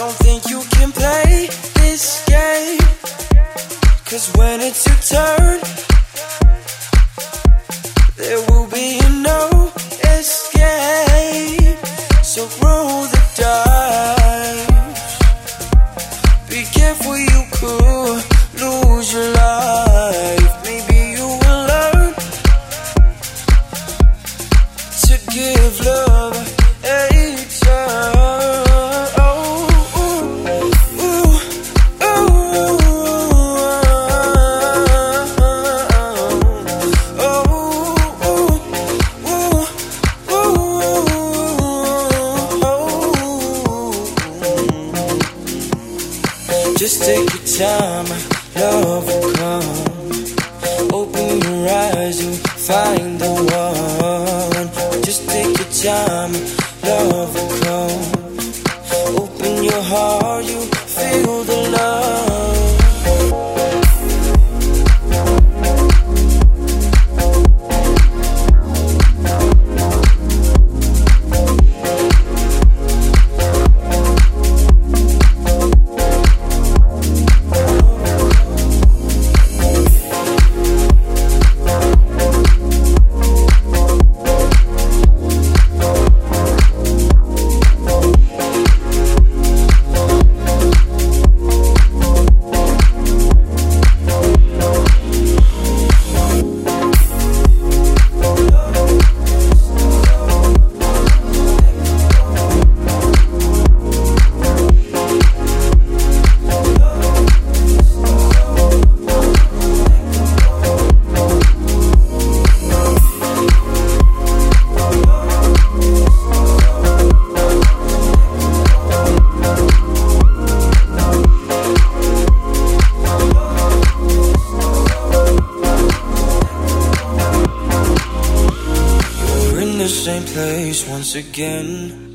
Don't think you can play this game. Cause when it's your turn, there will be no escape. So roll the dice. Be careful, you could lose your life. Just take your time, love will come. Open your eyes, you'll find the one. Just take your time, love will come. Open your heart, you feel the love. the same place once again.